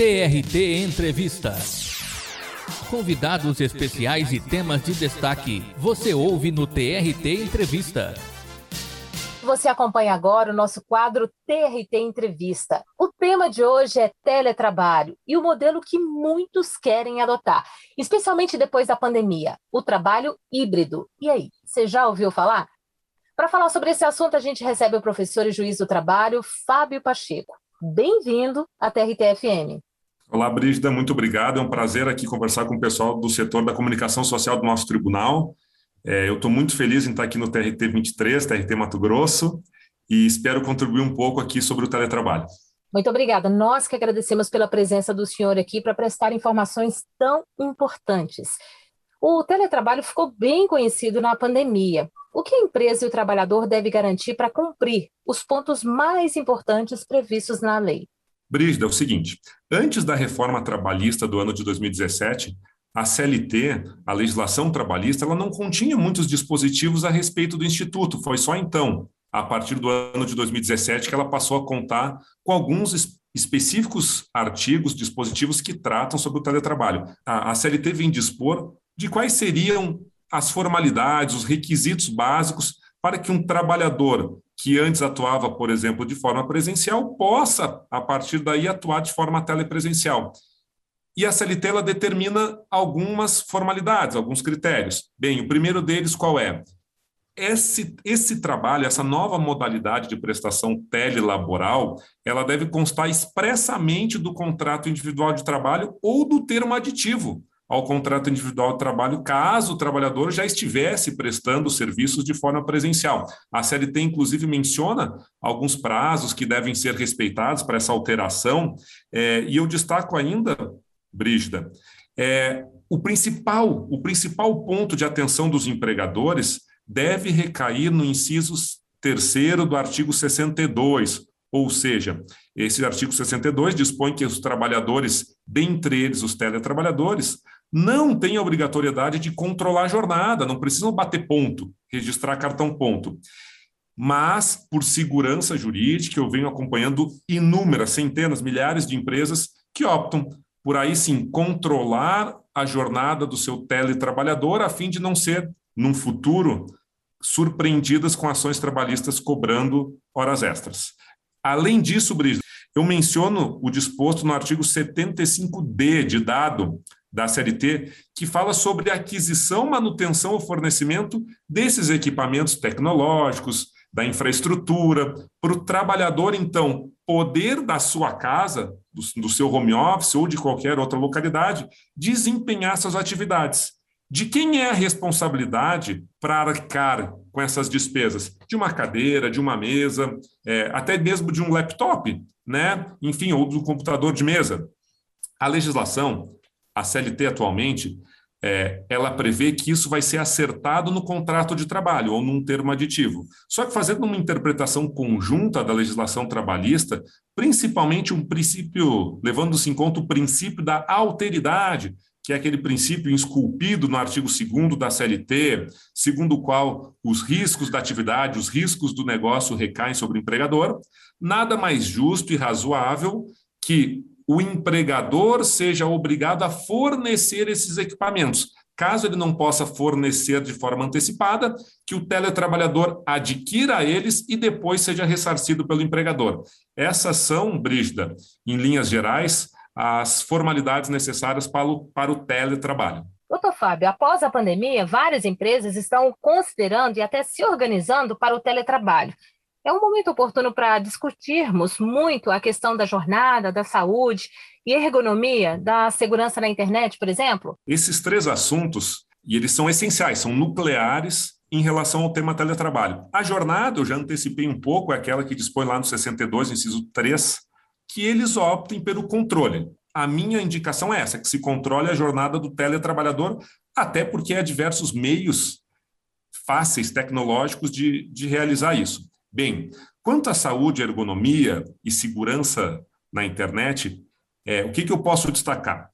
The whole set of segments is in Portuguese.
TRT Entrevista. Convidados especiais e temas de destaque. Você ouve no TRT Entrevista. Você acompanha agora o nosso quadro TRT Entrevista. O tema de hoje é teletrabalho e o modelo que muitos querem adotar, especialmente depois da pandemia, o trabalho híbrido. E aí, você já ouviu falar? Para falar sobre esse assunto, a gente recebe o professor e juiz do trabalho, Fábio Pacheco. Bem-vindo à TRT-FM. Olá, Brígida, muito obrigado. É um prazer aqui conversar com o pessoal do setor da comunicação social do nosso tribunal. É, eu estou muito feliz em estar aqui no TRT 23, TRT Mato Grosso, e espero contribuir um pouco aqui sobre o teletrabalho. Muito obrigada. Nós que agradecemos pela presença do senhor aqui para prestar informações tão importantes. O teletrabalho ficou bem conhecido na pandemia. O que a empresa e o trabalhador devem garantir para cumprir os pontos mais importantes previstos na lei? Brígida, é o seguinte: antes da reforma trabalhista do ano de 2017, a CLT, a legislação trabalhista, ela não continha muitos dispositivos a respeito do Instituto. Foi só então, a partir do ano de 2017, que ela passou a contar com alguns específicos artigos, dispositivos que tratam sobre o teletrabalho. A, a CLT vem dispor de quais seriam as formalidades, os requisitos básicos para que um trabalhador que antes atuava, por exemplo, de forma presencial, possa, a partir daí, atuar de forma telepresencial. E a CLT ela determina algumas formalidades, alguns critérios. Bem, o primeiro deles qual é? Esse, esse trabalho, essa nova modalidade de prestação telelaboral, ela deve constar expressamente do contrato individual de trabalho ou do termo aditivo, ao contrato individual de trabalho, caso o trabalhador já estivesse prestando serviços de forma presencial. A CLT, inclusive, menciona alguns prazos que devem ser respeitados para essa alteração, é, e eu destaco ainda, Brígida, é, o principal, o principal ponto de atenção dos empregadores deve recair no inciso terceiro do artigo 62, ou seja, esse artigo 62 dispõe que os trabalhadores, dentre eles os teletrabalhadores, não têm a obrigatoriedade de controlar a jornada, não precisam bater ponto, registrar cartão ponto. Mas, por segurança jurídica, eu venho acompanhando inúmeras, centenas, milhares de empresas que optam por aí sim controlar a jornada do seu teletrabalhador a fim de não ser, num futuro, surpreendidas com ações trabalhistas cobrando horas extras. Além disso, Brigitte, eu menciono o disposto no artigo 75D de dado da CLT, que fala sobre aquisição, manutenção ou fornecimento desses equipamentos tecnológicos, da infraestrutura, para o trabalhador, então, poder da sua casa, do, do seu home office ou de qualquer outra localidade, desempenhar suas atividades. De quem é a responsabilidade para arcar com essas despesas? De uma cadeira, de uma mesa, é, até mesmo de um laptop, né? enfim, ou do computador de mesa. A legislação a CLT atualmente, é, ela prevê que isso vai ser acertado no contrato de trabalho ou num termo aditivo. Só que fazendo uma interpretação conjunta da legislação trabalhista, principalmente um princípio, levando-se em conta o princípio da alteridade, que é aquele princípio esculpido no artigo 2 da CLT, segundo o qual os riscos da atividade, os riscos do negócio recaem sobre o empregador, nada mais justo e razoável que o empregador seja obrigado a fornecer esses equipamentos. Caso ele não possa fornecer de forma antecipada, que o teletrabalhador adquira eles e depois seja ressarcido pelo empregador. Essas são, Brígida, em linhas gerais, as formalidades necessárias para o, para o teletrabalho. Doutor Fábio, após a pandemia, várias empresas estão considerando e até se organizando para o teletrabalho. É um momento oportuno para discutirmos muito a questão da jornada, da saúde e ergonomia, da segurança na internet, por exemplo? Esses três assuntos, e eles são essenciais, são nucleares em relação ao tema teletrabalho. A jornada, eu já antecipei um pouco, é aquela que dispõe lá no 62, inciso 3, que eles optem pelo controle. A minha indicação é essa, que se controle a jornada do teletrabalhador, até porque há diversos meios fáceis, tecnológicos, de, de realizar isso. Bem, quanto à saúde, ergonomia e segurança na internet, é, o que, que eu posso destacar?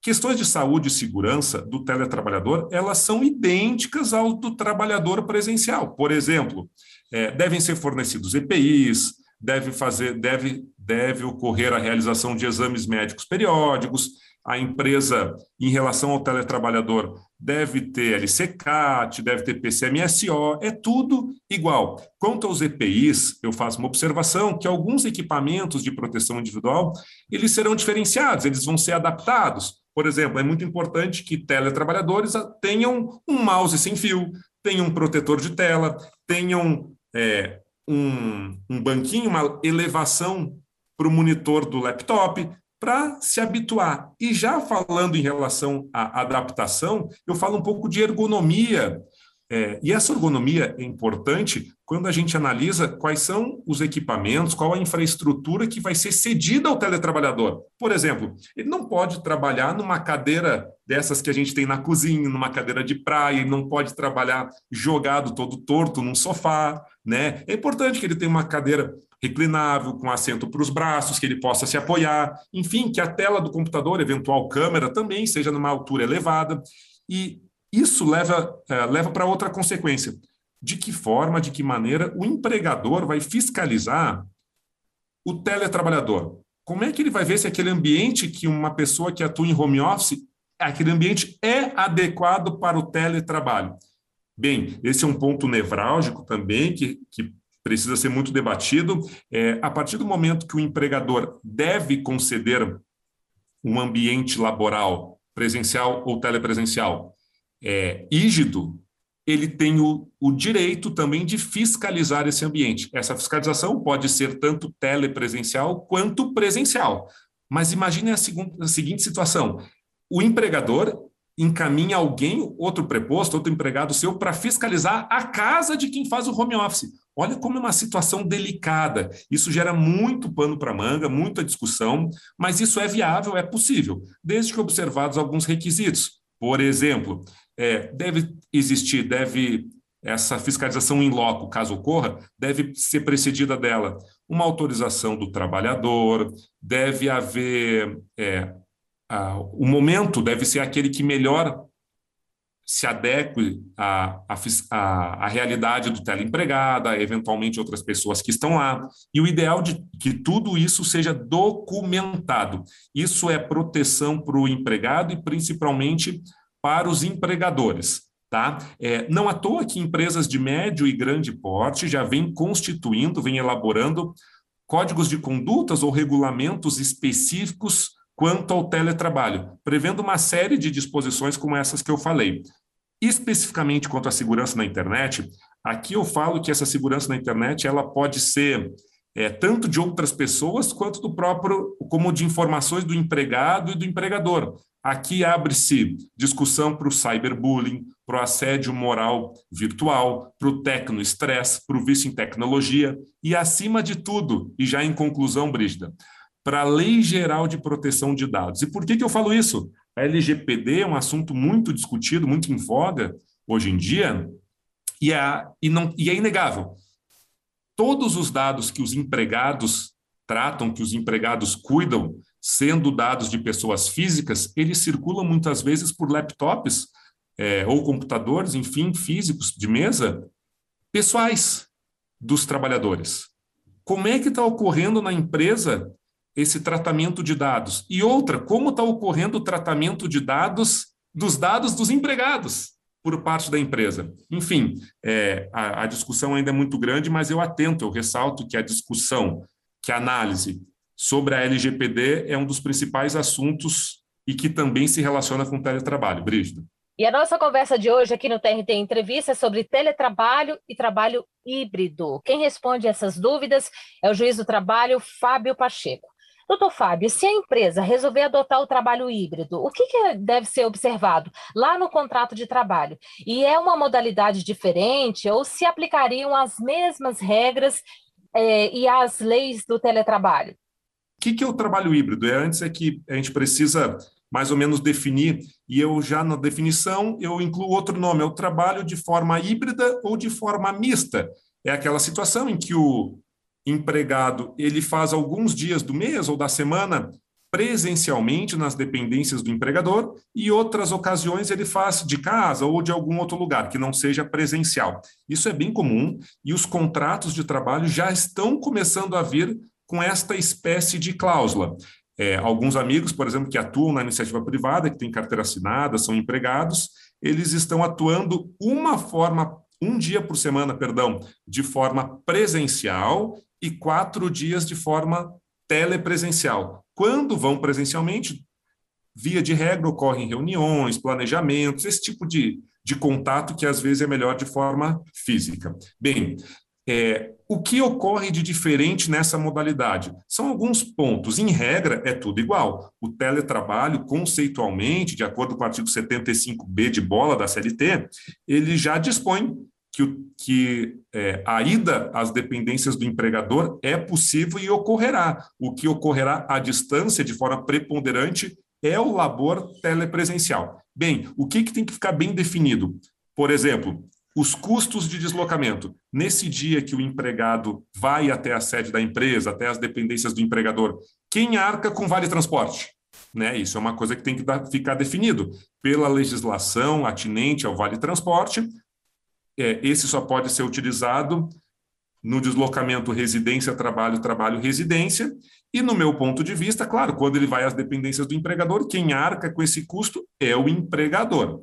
Questões de saúde e segurança do teletrabalhador, elas são idênticas ao do trabalhador presencial. Por exemplo, é, devem ser fornecidos EPIs, deve fazer, deve, deve ocorrer a realização de exames médicos periódicos, a empresa, em relação ao teletrabalhador, deve ter LCCAT, deve ter PCMSO, é tudo igual. Quanto aos EPIs, eu faço uma observação que alguns equipamentos de proteção individual, eles serão diferenciados, eles vão ser adaptados. Por exemplo, é muito importante que teletrabalhadores tenham um mouse sem fio, tenham um protetor de tela, tenham é, um, um banquinho, uma elevação para o monitor do laptop, para se habituar. E já falando em relação à adaptação, eu falo um pouco de ergonomia. É, e essa ergonomia é importante quando a gente analisa quais são os equipamentos, qual a infraestrutura que vai ser cedida ao teletrabalhador. Por exemplo, ele não pode trabalhar numa cadeira dessas que a gente tem na cozinha, numa cadeira de praia, ele não pode trabalhar jogado todo torto num sofá, né? É importante que ele tenha uma cadeira reclinável, com assento para os braços, que ele possa se apoiar, enfim, que a tela do computador, eventual câmera, também seja numa altura elevada. E isso leva, uh, leva para outra consequência. De que forma, de que maneira o empregador vai fiscalizar o teletrabalhador? Como é que ele vai ver se aquele ambiente que uma pessoa que atua em home office, aquele ambiente é adequado para o teletrabalho? Bem, esse é um ponto nevrálgico também que, que precisa ser muito debatido. É, a partir do momento que o empregador deve conceder um ambiente laboral presencial ou telepresencial é, rígido, ele tem o, o, direito também de fiscalizar esse ambiente. Essa fiscalização pode ser tanto telepresencial quanto presencial. Mas imagine a, segunda, a seguinte situação: o empregador encaminha alguém, outro preposto, outro empregado seu, para fiscalizar a casa de quem faz o home office. Olha como é uma situação delicada. Isso gera muito pano para manga, muita discussão, mas isso é viável, é possível, desde que observados alguns requisitos. Por exemplo, é, deve existir, deve essa fiscalização em loco, caso ocorra, deve ser precedida dela uma autorização do trabalhador, deve haver é, ah, o momento deve ser aquele que melhor se adeque à, à, à, realidade do teleempregado, eventualmente outras pessoas que estão lá. E o ideal de que tudo isso seja documentado. Isso é proteção para o empregado e principalmente para os empregadores. Tá? É, não à toa que empresas de médio e grande porte já vêm constituindo, vêm elaborando códigos de condutas ou regulamentos específicos quanto ao teletrabalho, prevendo uma série de disposições como essas que eu falei. Especificamente quanto à segurança na internet, aqui eu falo que essa segurança na internet ela pode ser é, tanto de outras pessoas quanto do próprio, como de informações do empregado e do empregador. Aqui abre-se discussão para o cyberbullying, para o assédio moral virtual, para o tecno-estresse, para o vício em tecnologia e, acima de tudo, e já em conclusão, Brígida, para a Lei Geral de Proteção de Dados. E por que, que eu falo isso? A LGPD é um assunto muito discutido, muito em voga hoje em dia, e é, e não, e é inegável. Todos os dados que os empregados tratam, que os empregados cuidam, sendo dados de pessoas físicas, eles circulam muitas vezes por laptops é, ou computadores, enfim, físicos de mesa, pessoais dos trabalhadores. Como é que está ocorrendo na empresa esse tratamento de dados? E outra, como está ocorrendo o tratamento de dados dos dados dos empregados por parte da empresa? Enfim, é, a, a discussão ainda é muito grande, mas eu atento, eu ressalto que a discussão, que a análise sobre a LGPD é um dos principais assuntos e que também se relaciona com o teletrabalho. Brígido. E a nossa conversa de hoje aqui no TRT Entrevista é sobre teletrabalho e trabalho híbrido. Quem responde essas dúvidas é o juiz do trabalho, Fábio Pacheco. Doutor Fábio, se a empresa resolver adotar o trabalho híbrido, o que, que, deve ser observado lá no contrato de trabalho? E é uma modalidade diferente ou se aplicariam as mesmas regras é, e as leis do teletrabalho? O que, que é o trabalho híbrido? É, antes é que a gente precisa mais ou menos definir, e eu já na definição eu incluo outro nome, é o trabalho de forma híbrida ou de forma mista. É aquela situação em que o empregado ele faz alguns dias do mês ou da semana presencialmente nas dependências do empregador e outras ocasiões ele faz de casa ou de algum outro lugar que não seja presencial. Isso é bem comum e os contratos de trabalho já estão começando a vir com esta espécie de cláusula. É, alguns amigos, por exemplo, que atuam na iniciativa privada, que têm carteira assinada, são empregados, eles estão atuando uma forma, um dia por semana, perdão, de forma presencial e quatro dias de forma telepresencial. Quando vão presencialmente, via de regra, ocorrem reuniões, planejamentos, esse tipo de, de contato que às vezes é melhor de forma física. Bem, é, o que ocorre de diferente nessa modalidade? São alguns pontos. Em regra, é tudo igual. O teletrabalho, conceitualmente, de acordo com o artigo 75B de bola da CLT, ele já dispõe que, que é, a ida às dependências do empregador é possível e ocorrerá. O que ocorrerá à distância, de forma preponderante, é o labor telepresencial. Bem, o que, que tem que ficar bem definido? Por exemplo, os custos de deslocamento. Nesse dia que o empregado vai até a sede da empresa, até as dependências do empregador, quem arca com vale transporte? Né? Isso é uma coisa que tem que dar, ficar definido pela legislação atinente ao vale transporte. É, esse só pode ser utilizado no deslocamento residência-trabalho, trabalho-residência. E, no meu ponto de vista, claro, quando ele vai às dependências do empregador, quem arca com esse custo é o empregador.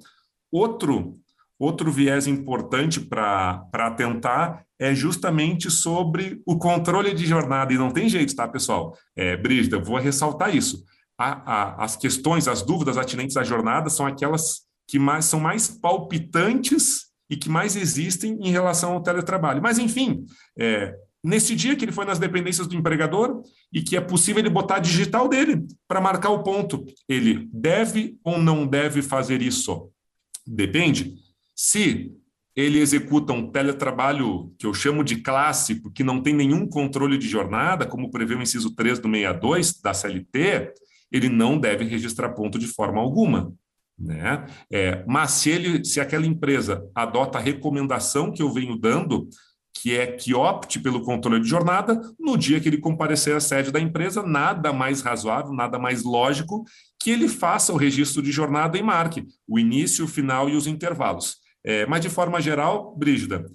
Outro Outro viés importante para atentar é justamente sobre o controle de jornada. E não tem jeito, tá, pessoal? É, Brígida, vou ressaltar isso. A, a, as questões, as dúvidas atinentes à jornada são aquelas que mais, são mais palpitantes e que mais existem em relação ao teletrabalho. Mas, enfim, é, nesse dia que ele foi nas dependências do empregador e que é possível ele botar a digital dele para marcar o ponto. Ele deve ou não deve fazer isso? Depende. Se ele executa um teletrabalho que eu chamo de clássico, que não tem nenhum controle de jornada, como prevê o inciso 3 do 62 da CLT, ele não deve registrar ponto de forma alguma. Né? É, mas se, ele, se aquela empresa adota a recomendação que eu venho dando, que é que opte pelo controle de jornada, no dia que ele comparecer à sede da empresa, nada mais razoável, nada mais lógico que ele faça o registro de jornada e marque o início, o final e os intervalos. É, mas, de forma geral, Brígida,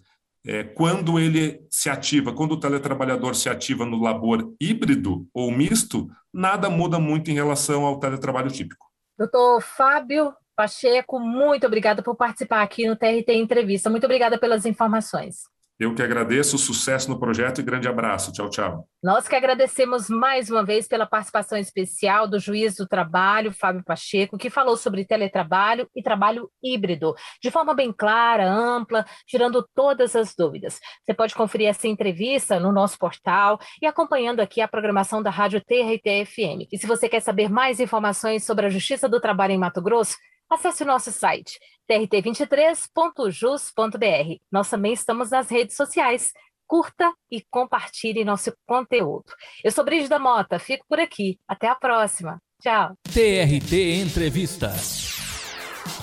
é, quando ele se ativa, quando o teletrabalhador se ativa no labor híbrido ou misto, nada muda muito em relação ao teletrabalho típico. Doutor Fábio Pacheco, muito obrigada por participar aqui no TRT Entrevista. Muito obrigada pelas informações. Eu que agradeço, sucesso no projeto e grande abraço. Tchau, tchau. Nós que agradecemos mais uma vez pela participação especial do juiz do trabalho, Fábio Pacheco, que falou sobre teletrabalho e trabalho híbrido, de forma bem clara, ampla, tirando todas as dúvidas. Você pode conferir essa entrevista no nosso portal e acompanhando aqui a programação da Rádio TRT-FM. E se você quer saber mais informações sobre a Justiça do Trabalho em Mato Grosso, acesse o nosso site trt23.jus.br. Nós também estamos nas redes sociais. Curta e compartilhe nosso conteúdo. Eu sou Brígida Mota, fico por aqui. Até a próxima. Tchau. TRT Entrevista.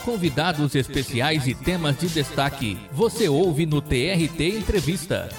Convidados especiais e temas de destaque. Você ouve no TRT Entrevista.